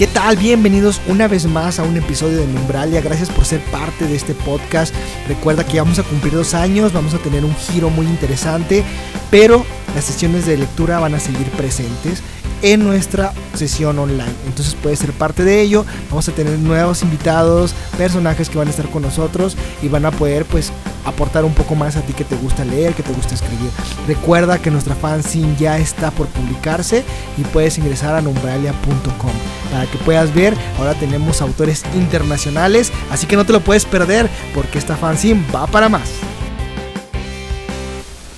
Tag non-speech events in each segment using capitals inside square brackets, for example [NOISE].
¿Qué tal? Bienvenidos una vez más a un episodio de Numbralia. Gracias por ser parte de este podcast. Recuerda que vamos a cumplir dos años, vamos a tener un giro muy interesante, pero las sesiones de lectura van a seguir presentes en nuestra sesión online. Entonces puedes ser parte de ello. Vamos a tener nuevos invitados, personajes que van a estar con nosotros y van a poder pues aportar un poco más a ti que te gusta leer, que te gusta escribir. Recuerda que nuestra fanzine ya está por publicarse y puedes ingresar a numbralia.com para que puedas ver. Ahora tenemos autores internacionales, así que no te lo puedes perder porque esta fanzine va para más.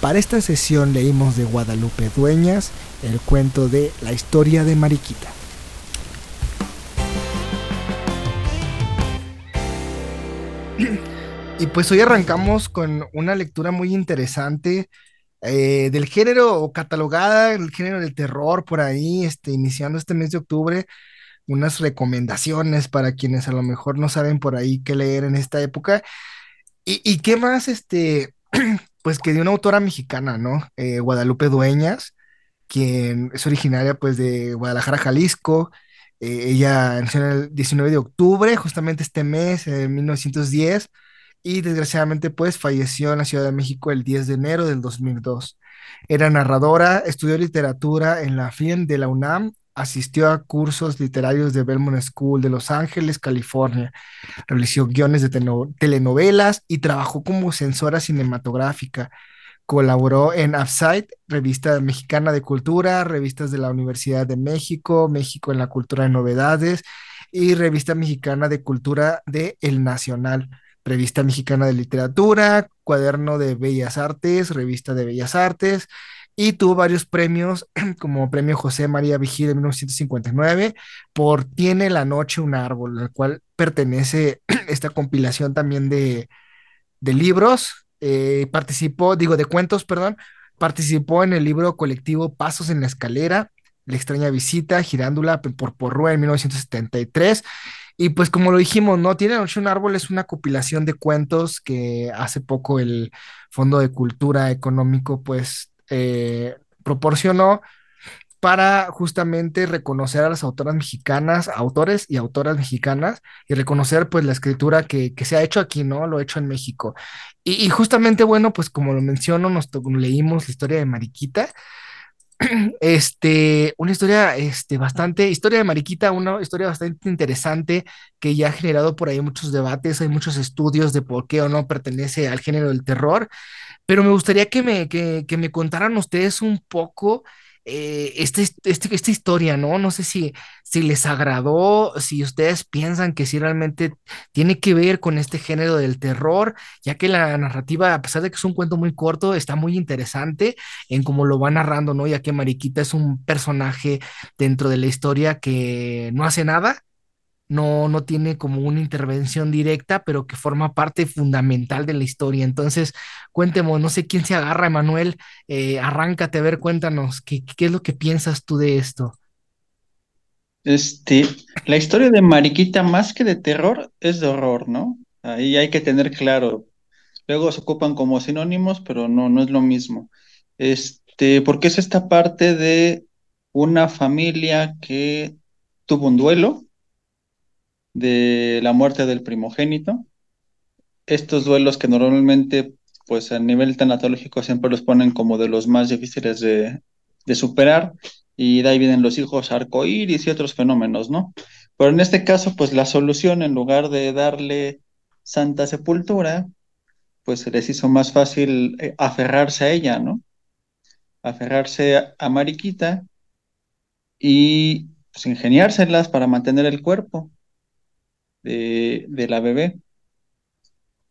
Para esta sesión leímos de Guadalupe Dueñas el cuento de La historia de Mariquita. Y pues hoy arrancamos con una lectura muy interesante eh, del género catalogada, el género del terror por ahí, este, iniciando este mes de octubre, unas recomendaciones para quienes a lo mejor no saben por ahí qué leer en esta época. Y, qué más, este, [CLEARS THROAT] pues que de una autora mexicana, ¿no? Eh, Guadalupe Dueñas, quien es originaria pues de Guadalajara, Jalisco. Eh, ella nació el 19 de octubre, justamente este mes, en 1910, y desgraciadamente pues falleció en la Ciudad de México el 10 de enero del 2002. Era narradora, estudió literatura en la FIEN de la UNAM, asistió a cursos literarios de Belmont School de Los Ángeles, California, realizó guiones de telenovelas y trabajó como censora cinematográfica. Colaboró en Upside, revista mexicana de cultura, revistas de la Universidad de México, México en la cultura de novedades y revista mexicana de cultura de El Nacional, revista mexicana de literatura, cuaderno de bellas artes, revista de bellas artes y tuvo varios premios [CLEARS THROAT] como premio José María Vigil de 1959 por Tiene la noche un árbol, al cual pertenece [CLEARS THROAT] esta compilación también de, de libros eh, participó, digo, de cuentos, perdón, participó en el libro colectivo Pasos en la Escalera, La extraña visita, Girándula por Porrúa en 1973. Y pues como lo dijimos, ¿no? Tiene Noche un árbol es una compilación de cuentos que hace poco el Fondo de Cultura Económico pues eh, proporcionó para justamente reconocer a las autoras mexicanas, autores y autoras mexicanas, y reconocer pues la escritura que, se ha hecho aquí, ¿no? Lo hecho en México. Y, justamente, bueno, pues como lo menciono, nos leímos la historia de Mariquita, [CLEARS THROAT] este, una historia, este, bastante, historia de Mariquita, una historia bastante interesante que ya ha generado por ahí muchos debates, hay muchos estudios de por qué o no pertenece al género del terror, pero me gustaría que me, que, que me contaran ustedes un poco eh, este, este, esta historia, ¿no? No sé si, si les agradó, si ustedes piensan que sí realmente tiene que ver con este género del terror, ya que la narrativa, a pesar de que es un cuento muy corto, está muy interesante en cómo lo va narrando, ¿no? Ya que Mariquita es un personaje dentro de la historia que no hace nada, no, no tiene como una intervención directa, pero que forma parte fundamental de la historia. Entonces, cuéntemos, no sé quién se agarra, Emanuel, eh, arráncate a ver, cuéntanos, ¿qué, ¿qué, es lo que piensas tú de esto? Este, la historia de Mariquita, más que de terror, es de horror, ¿no? Ahí hay que tener claro. Luego se ocupan como sinónimos, pero no, no es lo mismo. Este, porque es esta parte de una familia que tuvo un duelo, de la muerte del primogénito. Estos duelos que normalmente, pues a nivel tanatológico siempre los ponen como de los más difíciles de, superar, y de ahí vienen los hijos arcoíris y otros fenómenos, ¿no? Pero en este caso, pues la solución, en lugar de darle santa sepultura, pues se les hizo más fácil eh, aferrarse a ella, ¿no? Aferrarse a, Mariquita y pues, ingeniárselas para mantener el cuerpo de, la bebé.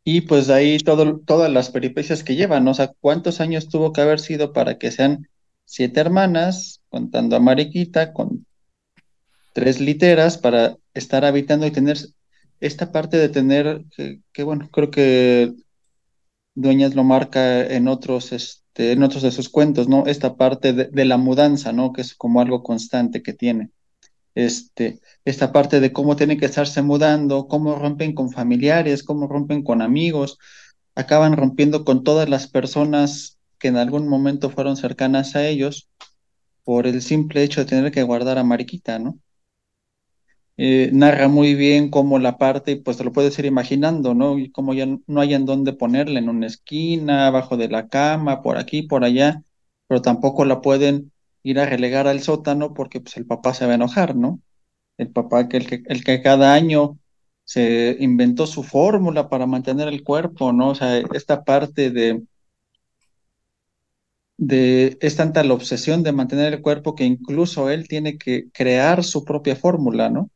Y pues de ahí todo, todas las peripecias que llevan, o sea, cuántos años tuvo que haber sido para que sean siete hermanas, contando a Mariquita, con tres literas para estar habitando y tener esta parte de tener, que, bueno, creo que Dueñas lo marca en otros, este, en otros de sus cuentos, ¿no? Esta parte de, de la mudanza, ¿no? Que es como algo constante que tiene este, esta parte de cómo tienen que estarse mudando, cómo rompen con familiares, cómo rompen con amigos, acaban rompiendo con todas las personas que en algún momento fueron cercanas a ellos por el simple hecho de tener que guardar a Mariquita, ¿no? eh, narra muy bien cómo la parte, pues te lo puedes ir imaginando, ¿no? Y cómo ya no hay en dónde ponerla, en una esquina, abajo de la cama, por aquí, por allá, pero tampoco la pueden ir a relegar al sótano porque pues el papá se va a enojar, ¿no? El papá que el que, el que cada año se inventó su fórmula para mantener el cuerpo, ¿no? O sea, esta parte de, de, es tanta la obsesión de mantener el cuerpo que incluso él tiene que crear su propia fórmula, ¿no?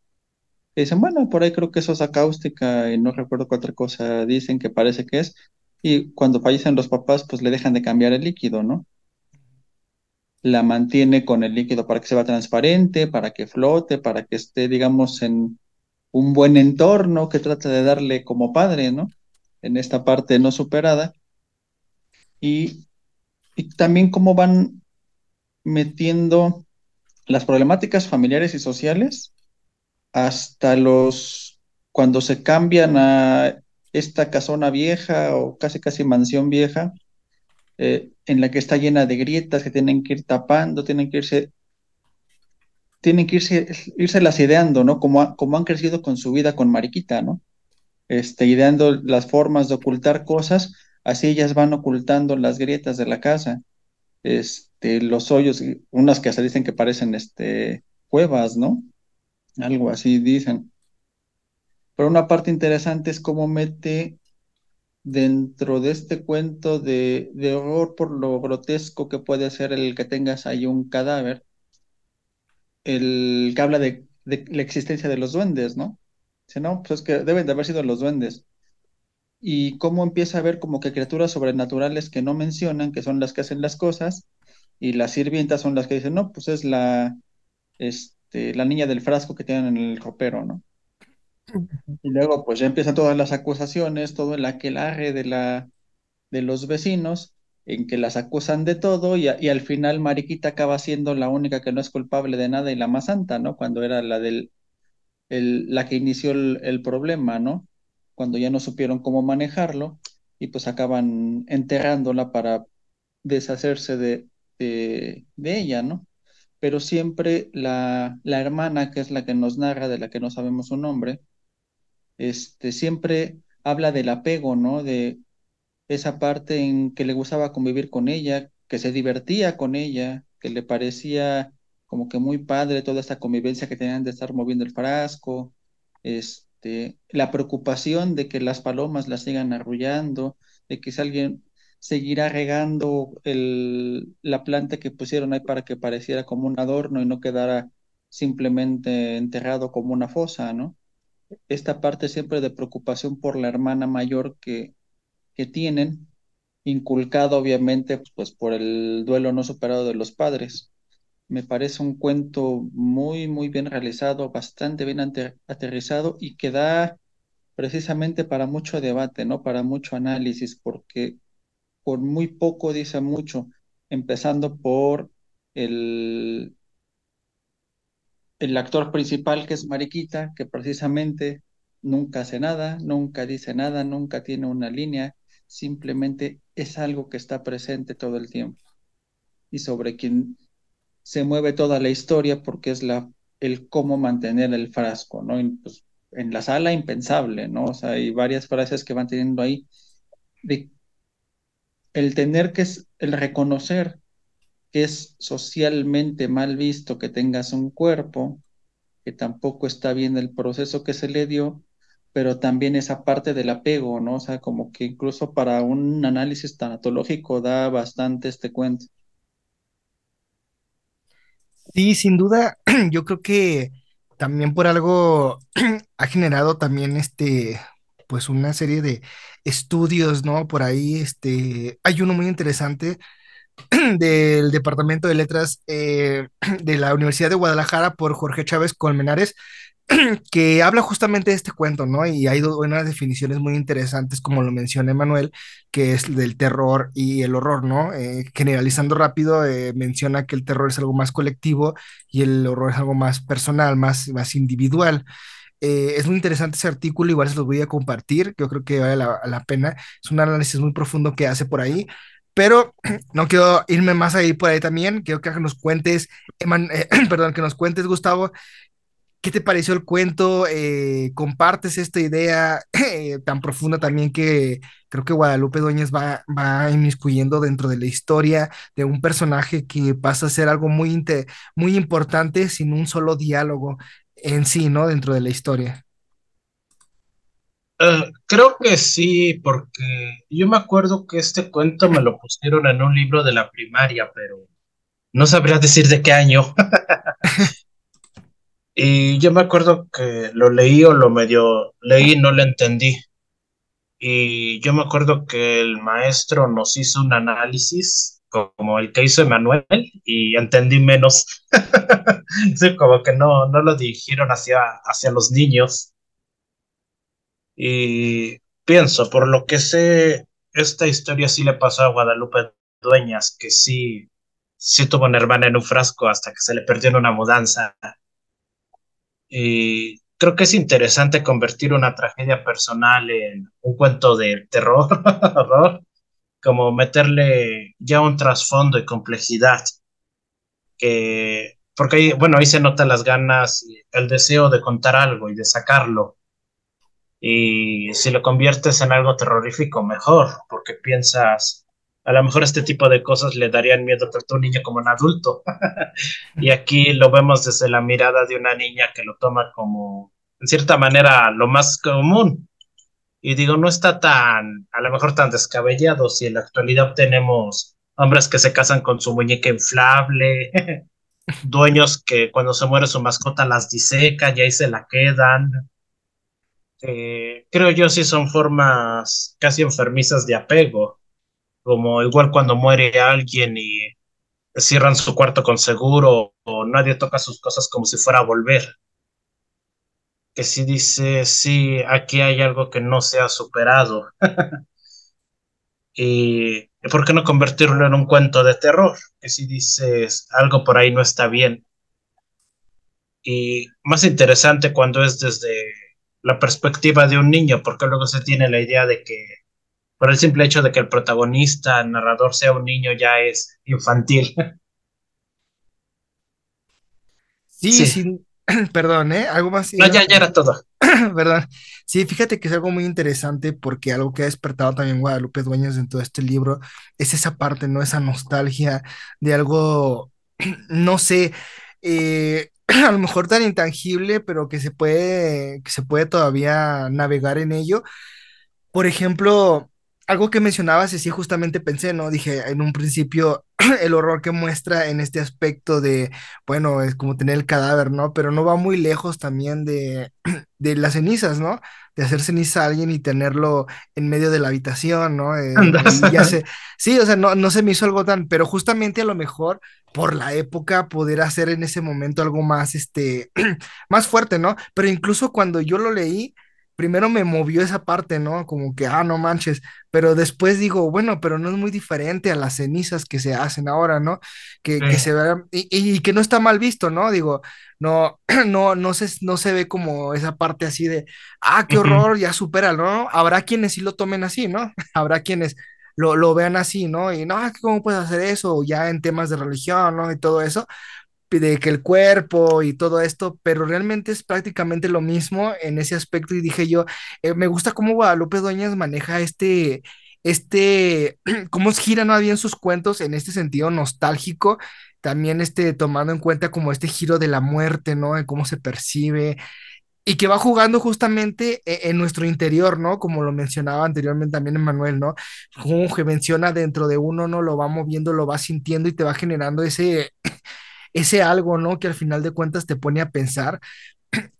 Y dicen, bueno, por ahí creo que eso es acáustica y no recuerdo qué otra cosa dicen que parece que es. Y cuando fallecen los papás, pues le dejan de cambiar el líquido, ¿no? La mantiene con el líquido para que sea transparente, para que flote, para que esté, digamos, en un buen entorno que trata de darle como padre, ¿no? En esta parte no superada. Y, y también cómo van metiendo las problemáticas familiares y sociales hasta los, cuando se cambian a esta casona vieja o casi casi mansión vieja, eh, en la que está llena de grietas que tienen que ir tapando, tienen que irse, tienen que irse, irse las ideando, ¿no? Como, como han crecido con su vida con Mariquita, ¿no? Este, ideando las formas de ocultar cosas, así ellas van ocultando las grietas de la casa, este, los hoyos, unas que se dicen que parecen este, cuevas, ¿no? Algo así dicen. Pero una parte interesante es cómo mete dentro de este cuento de, horror por lo grotesco que puede ser el que tengas ahí un cadáver, el que habla de, la existencia de los duendes, ¿no? Dice, no, pues es que deben de haber sido los duendes. Y cómo empieza a ver como que criaturas sobrenaturales que no mencionan, que son las que hacen las cosas, y las sirvientas son las que dicen, no, pues es la, este, la niña del frasco que tienen en el ropero, ¿no? Y luego pues ya empiezan todas las acusaciones, todo el aquelarre de, la, de los vecinos, en que las acusan de todo y, al final Mariquita acaba siendo la única que no es culpable de nada y la más santa, ¿no? Cuando era la del, el- la que inició el, el problema, ¿no? Cuando ya no supieron cómo manejarlo y pues acaban enterrándola para deshacerse de, de, de ella, ¿no? Pero siempre la, la hermana, que es la que nos narra, de la que no sabemos su nombre, este, siempre habla del apego, ¿no? De esa parte en que le gustaba convivir con ella, que se divertía con ella, que le parecía como que muy padre toda esta convivencia que tenían de estar moviendo el frasco, este, la preocupación de que las palomas la sigan arrullando, de que si alguien seguirá regando el, la planta que pusieron ahí para que pareciera como un adorno y no quedara simplemente enterrado como una fosa, ¿no? Esta parte siempre de preocupación por la hermana mayor que, que tienen, inculcado obviamente pues por el duelo no superado de los padres. Me parece un cuento muy, muy bien realizado, bastante bien aterrizado y que da precisamente para mucho debate, ¿no? Para mucho análisis, porque por muy poco dice mucho, empezando por el, el actor principal, que es Mariquita, que precisamente nunca hace nada, nunca dice nada, nunca tiene una línea, simplemente es algo que está presente todo el tiempo y sobre quien se mueve toda la historia porque es la, el cómo mantener el frasco, ¿no? Pues, en la sala impensable, ¿no? O sea, hay varias frases que van teniendo ahí el tener que, es- el reconocer que es socialmente mal visto que tengas un cuerpo, que tampoco está bien el proceso que se le dio, pero también esa parte del apego, ¿no? O sea, como que incluso para un análisis tanatológico da bastante este cuento. Sí, sin duda, [CLEARS THROAT] yo creo que también por algo [CLEARS THROAT] ha generado también este, pues una serie de estudios, ¿no? Por ahí, este, hay uno muy interesante [CLEARS THROAT] del Departamento de Letras eh, [CLEARS THROAT] de la Universidad de Guadalajara por Jorge Chávez Colmenares, [CLEARS THROAT] que habla justamente de este cuento, ¿no? Y hay unas definiciones muy interesantes, como lo menciona Emanuel, que es del terror y el horror, ¿no? Eh, generalizando rápido, eh, menciona que el terror es algo más colectivo y el horror es algo más personal, más, más individual. Es muy interesante ese artículo, igual se los voy a compartir, yo creo que vale la, la pena. Es un análisis muy profundo que hace por ahí, pero [CLEARS THROAT] no quiero irme más ahí por ahí también. Quiero que nos cuentes, eh, [CLEARS THROAT] perdón, que nos cuentes, Gustavo, ¿Qué te pareció el cuento? Eh, ¿compartes esta idea eh, tan profunda también que creo que Guadalupe Dueñas va, va inmiscuyendo dentro de la historia de un personaje que pasa a ser algo muy, muy importante sin un solo diálogo en sí, ¿no? Dentro de la historia. Eh, creo que sí, porque yo me acuerdo que este cuento me lo pusieron en un libro de la primaria, pero no sabría decir de qué año. [LAUGHS] Y yo me acuerdo que lo leí o lo medio leí y no lo entendí. Y yo me acuerdo que el maestro nos hizo un análisis como el que hizo Emanuel y entendí menos. [LAUGHS] Sí, como que no, no lo dirigieron hacia, hacia los niños. Y pienso, por lo que sé, esta historia sí le pasó a Guadalupe Dueñas, que sí, sí tuvo una hermana en un frasco hasta que se le perdió en una mudanza. Y creo que es interesante convertir una tragedia personal en un cuento de terror, [LAUGHS] horror, como meterle ya un trasfondo y complejidad, que, porque ahí, bueno, ahí se notan las ganas, el deseo de contar algo y de sacarlo. Y si lo conviertes en algo terrorífico, mejor, porque piensas, a lo mejor este tipo de cosas le darían miedo tanto a un niño como a un adulto. [LAUGHS] Y aquí lo vemos desde la mirada de una niña que lo toma como, en cierta manera, lo más común. Y digo, no está tan, a lo mejor tan descabellado si en la actualidad tenemos hombres que se casan con su muñeca inflable, [LAUGHS] dueños que cuando se muere su mascota las disecan y ahí se la quedan. Eh, creo yo sí son formas casi enfermizas de apego, como igual cuando muere alguien y cierran su cuarto con seguro o nadie toca sus cosas como si fuera a volver. Que si dice, sí, aquí hay algo que no se ha superado. [LAUGHS] y ¿por qué no convertirlo en un cuento de terror? Que si dices, algo por ahí no está bien. Y más interesante cuando es desde la perspectiva de un niño, porque luego se tiene la idea de que por el simple hecho de que el protagonista, el narrador sea un niño, ya es infantil. Sí, Sí, sí, [CLEARS THROAT] perdón, ¿eh? Algo más. no, ya, ya era todo. [CLEARS THROAT] ¿verdad? Sí, fíjate que es algo muy interesante porque algo que ha despertado también Guadalupe Dueñas en todo este libro es esa parte, ¿no? Esa nostalgia de algo, [CLEARS THROAT] no sé, eh, a lo mejor tan intangible, pero que se puede, que se puede todavía navegar en ello. Por ejemplo, algo que mencionabas y sí justamente pensé, ¿no? Dije en un principio [CLEARS THROAT] el horror que muestra en este aspecto de, bueno, es como tener el cadáver, ¿no? Pero no va muy lejos también de, [CLEARS THROAT] de las cenizas, ¿no? De hacer ceniza a alguien y tenerlo en medio de la habitación, ¿no? Eh, ya [LAUGHS] sé, sí, o sea, no, no se me hizo algo tan, pero justamente a lo mejor por la época poder hacer en ese momento algo más, este, [CLEARS THROAT] más fuerte, ¿no? Pero incluso cuando yo lo leí, primero me movió esa parte, ¿no? Como que, ah, no manches, pero después digo, bueno, pero no es muy diferente a las cenizas que se hacen ahora, ¿no? Que, Sí, que se vean, y, y que no está mal visto, ¿no? Digo, no, [CLEARS THROAT] no, no se, no se ve como esa parte así de, ah, qué horror, ya supera, ¿no? Habrá quienes sí lo tomen así, ¿no? [LAUGHS] Habrá quienes lo, lo vean así, ¿no? Y no, ¿cómo puedes hacer eso? Ya en temas de religión, ¿no? Y todo eso de que el cuerpo y todo esto, pero realmente es prácticamente lo mismo en ese aspecto y dije yo, eh, me gusta cómo Guadalupe Dueñas maneja este, este, [CLEARS THROAT] cómo gira no bien sus cuentos en este sentido nostálgico, también este, tomando en cuenta como este giro de la muerte, ¿no? En cómo se percibe y que va jugando justamente e- en nuestro interior, ¿no? Como lo mencionaba anteriormente también Manuel, ¿no? Como que menciona dentro de uno, ¿no? Lo va moviendo, lo va sintiendo y te va generando ese [CLEARS THROAT] ese algo, ¿no? Que al final de cuentas te pone a pensar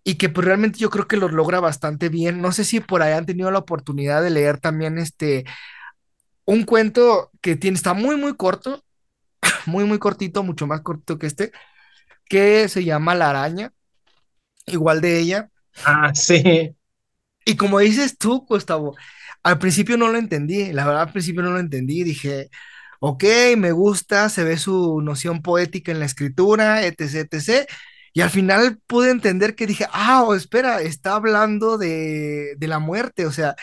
y que pues realmente yo creo que lo logra bastante bien. No sé si por ahí han tenido la oportunidad de leer también este, un cuento que tiene, está muy, muy corto, [CLEARS THROAT] muy, muy cortito, mucho más cortito que este, que se llama La Araña, igual de ella. Ah, sí. Y como dices tú, Gustavo, al principio no lo entendí, la verdad al principio no lo entendí, dije, ok, me gusta, se ve su noción poética en la escritura, etc., etc. Y al final pude entender que dije, ah, oh, espera, está hablando de, de la muerte, o sea,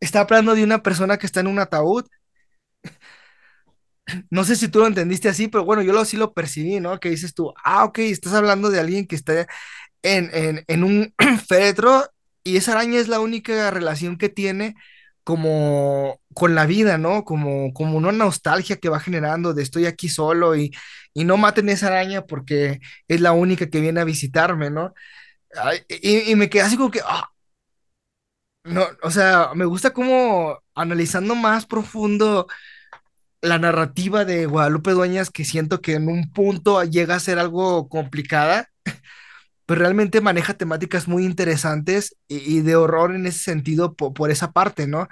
está hablando de una persona que está en un ataúd. [CLEARS THROAT] No sé si tú lo entendiste así, pero bueno, yo lo, sí lo percibí, ¿no? Que dices tú, ah, ok, estás hablando de alguien que está en, en, en un [CLEARS THROAT] féretro y esa araña es la única relación que tiene como con la vida, ¿no? Como, como una nostalgia que va generando de estoy aquí solo y, y no maten esa araña porque es la única que viene a visitarme, ¿no? Y, y me quedé así como que, ah, no, o sea, me gusta como analizando más profundo la narrativa de Guadalupe Dueñas, que siento que en un punto llega a ser algo complicada, pero realmente maneja temáticas muy interesantes y, y de horror en ese sentido po- por, esa parte, ¿no?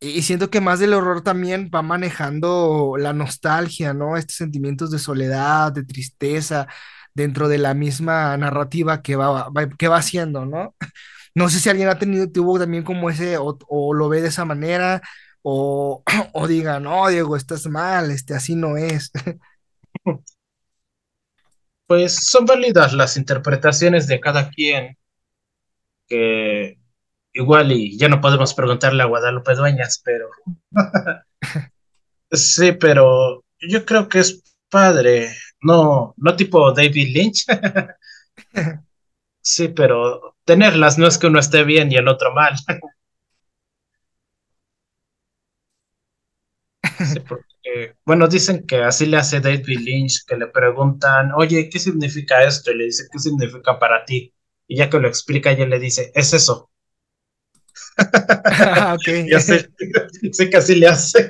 Y siento que más del horror también va manejando la nostalgia, ¿no? Estos sentimientos de soledad, de tristeza, dentro de la misma narrativa que va, va- que va haciendo, ¿no? [LAUGHS] No sé si alguien ha tenido, tuvo también como ese, o, o lo ve de esa manera, o, [CLEARS THROAT] o diga, no, Diego, estás mal, este, así no es. [LAUGHS] Pues son válidas las interpretaciones de cada quien, que igual y ya no podemos preguntarle a Guadalupe Dueñas, pero [LAUGHS] sí, pero yo creo que es padre, no, no tipo David Lynch, [LAUGHS] sí, pero tenerlas no es que uno esté bien y el otro mal, [LAUGHS] sí, bueno, dicen que así le hace David Lynch, que le preguntan, oye, ¿qué significa esto? Y le dice, ¿qué significa para ti? Y ya que lo explica, ella le dice, es eso. [LAUGHS] Ah, Ok. [LAUGHS] Ya sé, [LAUGHS] sé que así le hace.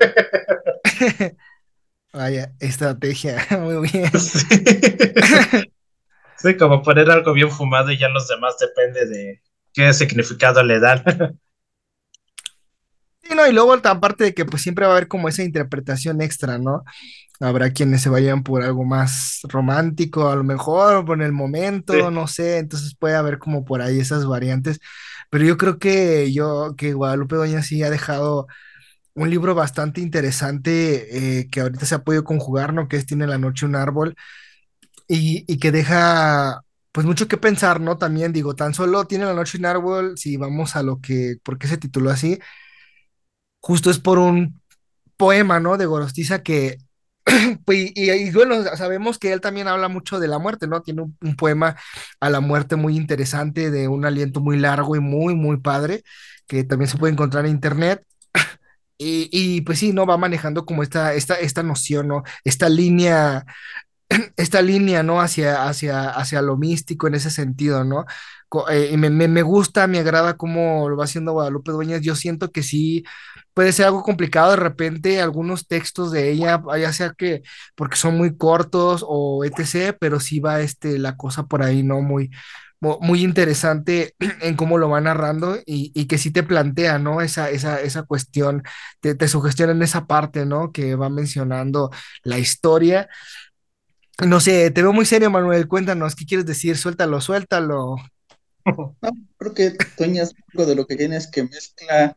Vaya, estrategia, muy bien. Sí. Sí, como poner algo bien fumado y ya los demás depende de qué significado le dan. Sí, no, y luego aparte de que pues siempre va a haber como esa interpretación extra, ¿no? Habrá quienes se vayan por algo más romántico, a lo mejor, por el momento, Sí. no sé, entonces puede haber como por ahí esas variantes, pero yo creo que yo, que Guadalupe Doña sí ha dejado un libro bastante interesante eh, que ahorita se ha podido conjugar, ¿no? Que es Tiene la noche un árbol y, y que deja pues mucho que pensar, ¿no? También digo, tan solo Tiene la noche un árbol, si vamos a lo que, ¿por qué se tituló así? Justo es por un poema, ¿no? De Gorostiza que [CLEARS THROAT] pues, y, y bueno, sabemos que él también habla mucho de la muerte, ¿no? Tiene un, poema a la muerte muy interesante, de un aliento muy largo y muy, muy padre, que también se puede encontrar en internet. [CLEARS THROAT] Y, y, pues sí, ¿no? Va manejando como esta, esta, esta noción, ¿no? Esta línea [CLEARS THROAT] esta línea, ¿no? Hacia, hacia, hacia lo místico en ese sentido, ¿no? Eh, y me, me gusta, me agrada cómo lo va haciendo Guadalupe Dueñas. Yo siento que sí puede ser algo complicado de repente algunos textos de ella, ya sea que porque son muy cortos o etc., pero sí va este, la cosa por ahí, ¿no? Muy, mu- muy interesante [CLEARS THROAT] en cómo lo va narrando y, y que sí te plantea, ¿no? Esa, esa, esa cuestión, te, te sugestiona en esa parte, ¿no? Que va mencionando la historia no sé, te veo muy serio, Manuel. Cuéntanos, ¿qué quieres decir? Suéltalo, suéltalo. [LAUGHS] No, creo que Toñas algo de lo que tiene es que mezcla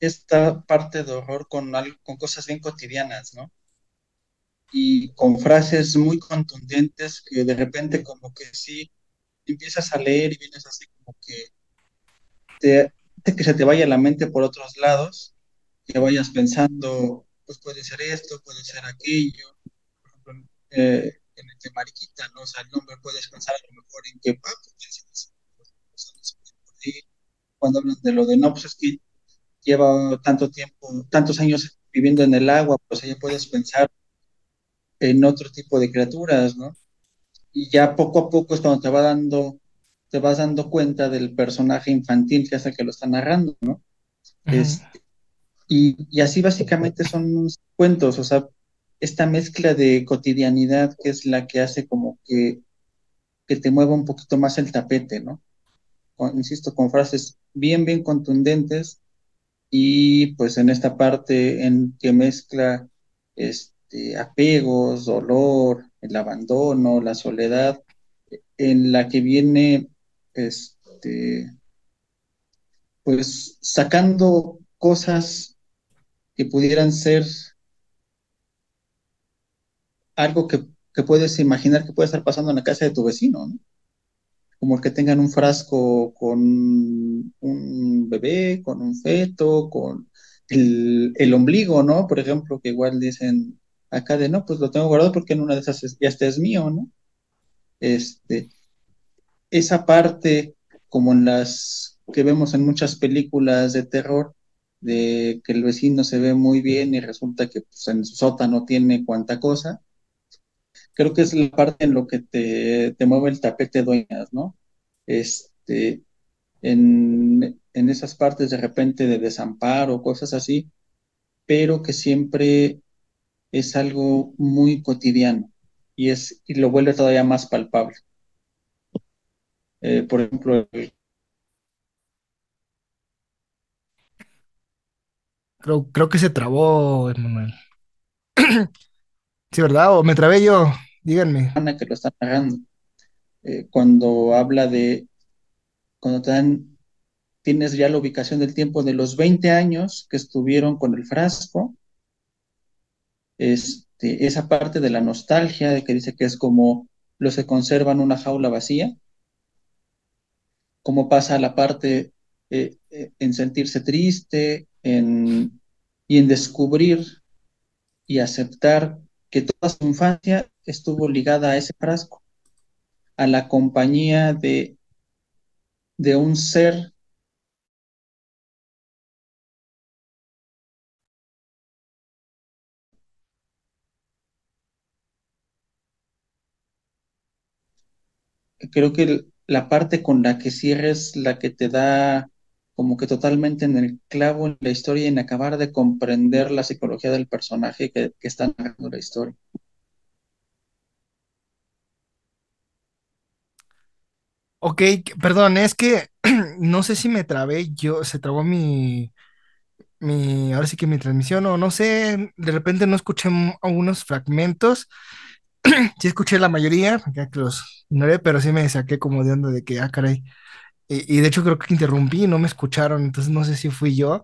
esta parte de horror con algo, con cosas bien cotidianas, ¿no? Y con frases muy contundentes que de repente como que sí empiezas a leer y vienes así como que te, hace que se te vaya la mente por otros lados, que vayas pensando, pues puede ser esto, puede ser aquello, por ejemplo, eh, en el de Mariquita, ¿no? O sea, el nombre puedes pensar a lo mejor en que, ah, pues cuando hablan de lo de no, pues es que lleva tanto tiempo, tantos años viviendo en el agua, pues ahí puedes pensar en otro tipo de criaturas, ¿no? Y ya poco a poco es cuando te va dando, te vas dando cuenta del personaje infantil que hace que lo está narrando, ¿no? Ujú, Es, y, y así básicamente son cuentos, o sea, esta mezcla de cotidianidad que es la que hace como que, que te mueva un poquito más el tapete, ¿no? Con- insisto, con frases bien, bien contundentes y pues en esta parte en que mezcla este, apegos, dolor, el abandono, la soledad, en la que viene este, pues sacando cosas que pudieran ser algo que, que puedes imaginar que puede estar pasando en la casa de tu vecino, ¿no? Como el que tengan un frasco con un bebé, con un feto, con el, ombligo, ¿no? Por ejemplo, que igual dicen acá de, no, pues lo tengo guardado porque en una de esas es- ya este es mío, ¿no? Este, esa parte, como en las que vemos en muchas películas de terror, de que el vecino se ve muy bien y resulta que pues, en su sótano tiene cuanta cosa, creo que es la parte en lo que te, te mueve el tapete dueñas, ¿no? Este, en, en esas partes de repente de desamparo, cosas así, pero que siempre es algo muy cotidiano y, es, y lo vuelve todavía más palpable. Eh, por ejemplo, Creo, creo que se trabó, Emanuel. [CLEARS THROAT] Sí, ¿verdad? ¿O me trabé yo? Díganme. Que lo está narrando, eh, cuando habla de, cuando te dan, tienes ya la ubicación del tiempo de los 20 años que estuvieron con el frasco, este, esa parte de la nostalgia, de que dice que es como los que conservan una jaula vacía, cómo pasa la parte eh, eh, en sentirse triste en, y en descubrir y aceptar que toda su infancia estuvo ligada a ese frasco, a la compañía de, de un ser creo que la parte con la que cierres la que te da como que totalmente en el clavo en la historia y en acabar de comprender la psicología del personaje que, que está narrando la historia. Ok, perdón, es que [CLEARS THROAT] no sé si me trabé yo, se trabó mi, mi, ahora sí que mi transmisión, o no sé, de repente no escuché algunos fragmentos, [CLEARS THROAT] sí escuché la mayoría, ya que los ignoré, pero sí me saqué como de onda de que, ah, caray, y, y de hecho creo que interrumpí no me escucharon, entonces no sé si fui yo.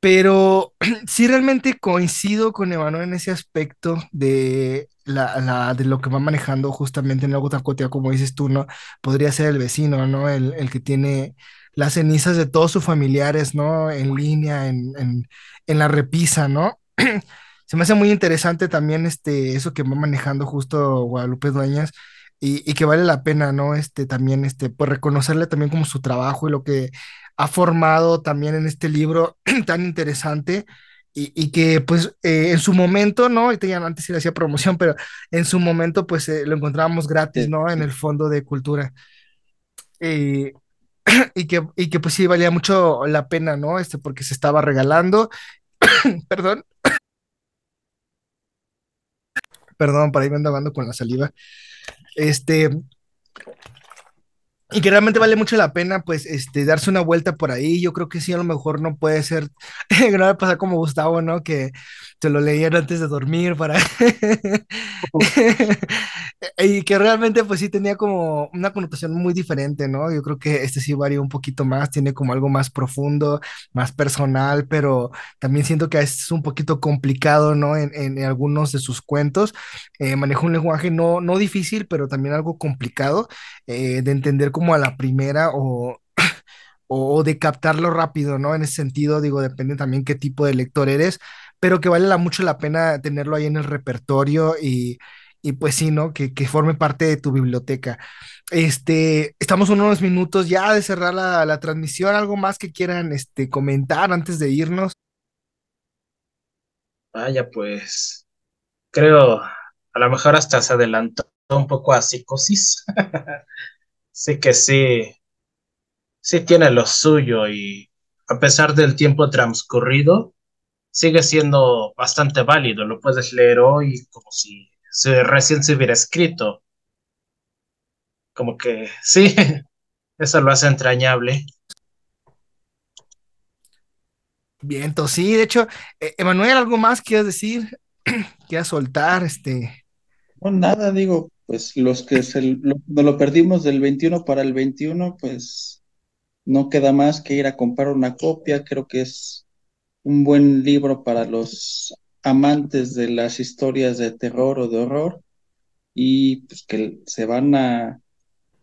Pero [CLEARS THROAT] sí realmente coincido con Emanuel en ese aspecto de, la, la- de lo que va manejando justamente en algo tan cotidiano como dices tú, ¿no? Podría ser el vecino, ¿no? El, el que tiene las cenizas de todos sus familiares, ¿no? En línea, en, en, en la repisa, ¿no? [CLEARS THROAT] Se me hace muy interesante también este, eso que va manejando justo Guadalupe Dueñas y, y que vale la pena, ¿no? Este, también, este, pues reconocerle también como su trabajo y lo que ha formado también en este libro [CLEARS THROAT] tan interesante y, y que pues eh, en su momento, ¿no? Ahorita ya antes sí le hacía promoción, pero en su momento pues eh, lo encontrábamos gratis, ¿no? En el Fondo de Cultura. Eh, [CLEARS THROAT] y que, y que pues sí valía mucho la pena, ¿no? Este, porque se estaba regalando, [CLEARS THROAT] perdón, perdón, por ahí me ando con la saliva. Este, Y que realmente vale mucho la pena, pues, este, darse una vuelta por ahí. Yo creo que sí, a lo mejor no puede ser, [LAUGHS] no va a pasar como Gustavo, ¿no? Que se lo leían antes de dormir para... [LAUGHS] Y que realmente, pues sí, tenía como una connotación muy diferente, ¿no? Yo creo que este sí varía un poquito más, tiene como algo más profundo, más personal, pero también siento que es un poquito complicado, ¿no? En, en algunos de sus cuentos. Eh, maneja un lenguaje no, no difícil, pero también algo complicado eh, de entender como a la primera [CLEARS THROAT] o, o, de captarlo rápido, ¿no? En ese sentido, digo, depende también qué tipo de lector eres, pero que vale la, mucho la pena tenerlo ahí en el repertorio y, y pues sí, ¿no? Que, que forme parte de tu biblioteca. Este, estamos unos minutos ya de cerrar la, la transmisión, algo más que quieran este, comentar antes de irnos. Vaya, pues creo, a lo mejor hasta se adelantó un poco a psicosis. [LAUGHS] Sí que sí, sí tiene lo suyo y a pesar del tiempo transcurrido, sigue siendo bastante válido. Lo puedes leer hoy como si se, recién se hubiera escrito. Como que sí, [LAUGHS] eso lo hace entrañable. Bien, entonces sí, de hecho, eh, Emanuel, ¿algo más quieres decir? [CLEARS THROAT] ¿Quieres soltar? Este, No, nada, digo, pues los que se lo, lo perdimos del 21 para el 21, pues no queda más que ir a comprar una copia. Creo que es un buen libro para los amantes de las historias de terror o de horror y pues que se van a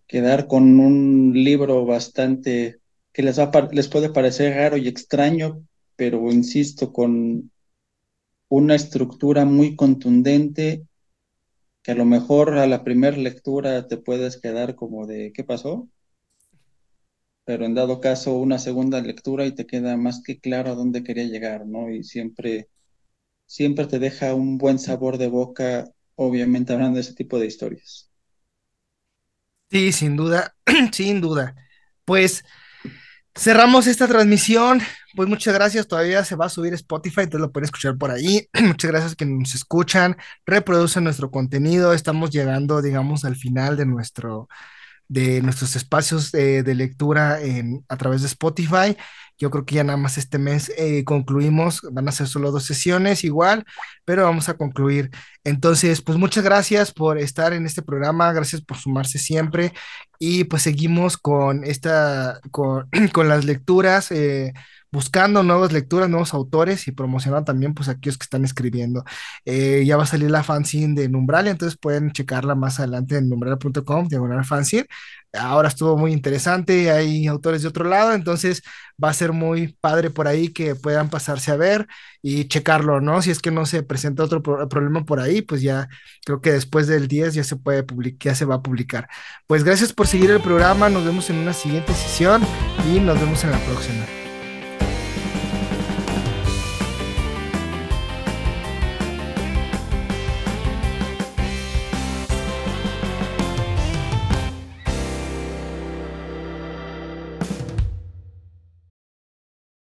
quedar con un libro bastante que les va les puede parecer raro y extraño, pero insisto, con una estructura muy contundente que a lo mejor a la primera lectura te puedes quedar como de ¿qué pasó? Pero en dado caso una segunda lectura y te queda más que claro a dónde quería llegar, ¿no? Y siempre, siempre te deja un buen sabor de boca, obviamente hablando de ese tipo de historias. Sí, sin duda, [CLEARS THROAT] sin duda. Pues cerramos esta transmisión. Pues muchas gracias. Todavía se va a subir Spotify, entonces lo pueden escuchar por ahí. [CLEARS THROAT] muchas gracias que nos escuchan, reproducen nuestro contenido. Estamos llegando, digamos, al final de nuestro de nuestros espacios de, lectura a través de Spotify. Yo creo que ya nada más este mes eh, concluimos, van a ser solo dos sesiones igual, pero vamos a concluir. Entonces, pues muchas gracias por estar en este programa, gracias por sumarse siempre y pues seguimos con esta, con, [CLEARS THROAT] con las lecturas. Eh, buscando nuevas lecturas, nuevos autores y promocionando también pues aquellos que están escribiendo. Eh, ya va a salir la fanzine de Numbralia, entonces pueden checarla más adelante en numbralia.com, diagonal fanzine. Ahora estuvo muy interesante, hay autores de otro lado, entonces va a ser muy padre por ahí que puedan pasarse a ver y checarlo, ¿no? Si es que no se presenta otro problema por ahí, pues ya creo que después del 10 ya se puede publicar, ya se va a publicar. Pues gracias por seguir el programa, nos vemos en una siguiente sesión y nos vemos en la próxima.